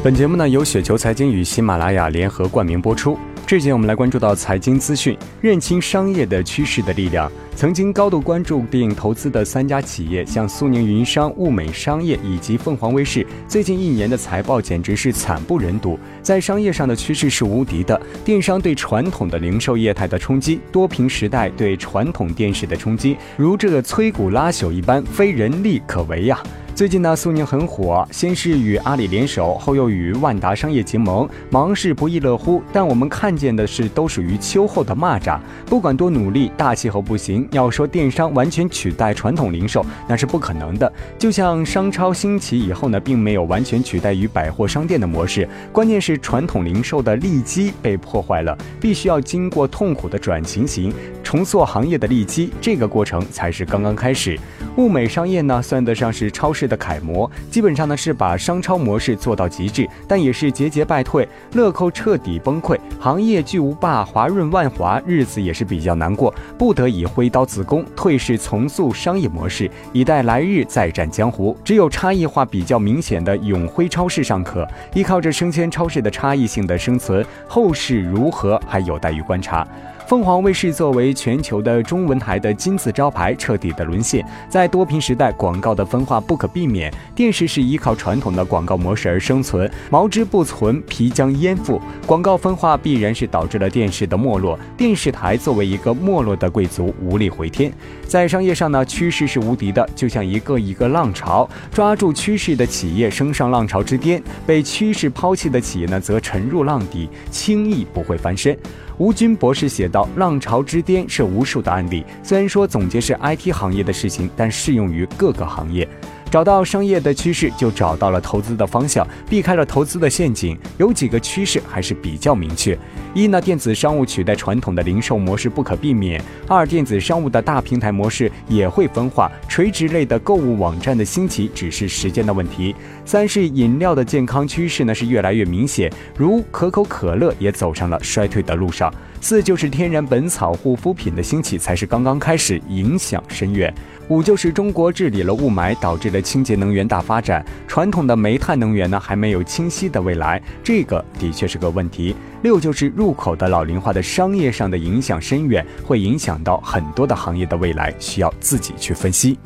本节目呢由雪球财经与喜马拉雅联合冠名播出。这节我们来关注到财经资讯，认清商业的趋势的力量。曾经高度关注并投资的三家企业，像苏宁云商、物美商业以及凤凰卫视，最近一年的财报简直是惨不忍睹。在商业上的趋势是无敌的，电商对传统的零售业态的冲击，多屏时代对传统电视的冲击，如这个摧骨拉朽一般，非人力可为呀。最近呢，苏宁很火，先是与阿里联手，后又与万达商业结盟，忙是不亦乐乎。但我们看见的是，都属于秋后的蚂蚱。不管多努力，大气候不行。要说电商完全取代传统零售，那是不可能的。就像商超兴起以后呢，并没有完全取代于百货商店的模式。关键是传统零售的利基被破坏了，必须要经过痛苦的转型型，重塑行业的利基。这个过程才是刚刚开始。物美商业呢，算得上是超市的楷模，基本上呢是把商超模式做到极致，但也是节节败退。乐扣彻底崩溃，行业巨无霸华润万华日子也是比较难过，不得已挥刀自宫，退市重塑商业模式，以待来日再战江湖。只有差异化比较明显的永辉超市尚可，依靠着生鲜超市的差异性的生存，后市如何还有待于观察。凤凰卫视作为全球的中文台的金字招牌，彻底的沦陷。在多屏时代，广告的分化不可避免。电视是依靠传统的广告模式而生存，毛之不存，皮将焉附。广告分化必然是导致了电视的没落。电视台作为一个没落的贵族，无力回天。在商业上呢，趋势是无敌的，就像一个一个浪潮，抓住趋势的企业升上浪潮之巅，被趋势抛弃的企业呢，则沉入浪底，轻易不会翻身。吴军博士写道：“浪潮之巅是无数的案例，虽然说总结是 IT 行业的事情，但适用于各个行业。”找到商业的趋势，就找到了投资的方向，避开了投资的陷阱。有几个趋势还是比较明确：一呢，电子商务取代传统的零售模式不可避免；二，电子商务的大平台模式也会分化，垂直类的购物网站的兴起只是时间的问题；三是饮料的健康趋势呢是越来越明显，如可口可乐也走上了衰退的路上；四就是天然本草护肤品的兴起才是刚刚开始，影响深远。五就是中国治理了雾霾，导致了清洁能源大发展。传统的煤炭能源呢，还没有清晰的未来，这个的确是个问题。六就是入口的老龄化的商业上的影响深远，会影响到很多的行业的未来，需要自己去分析。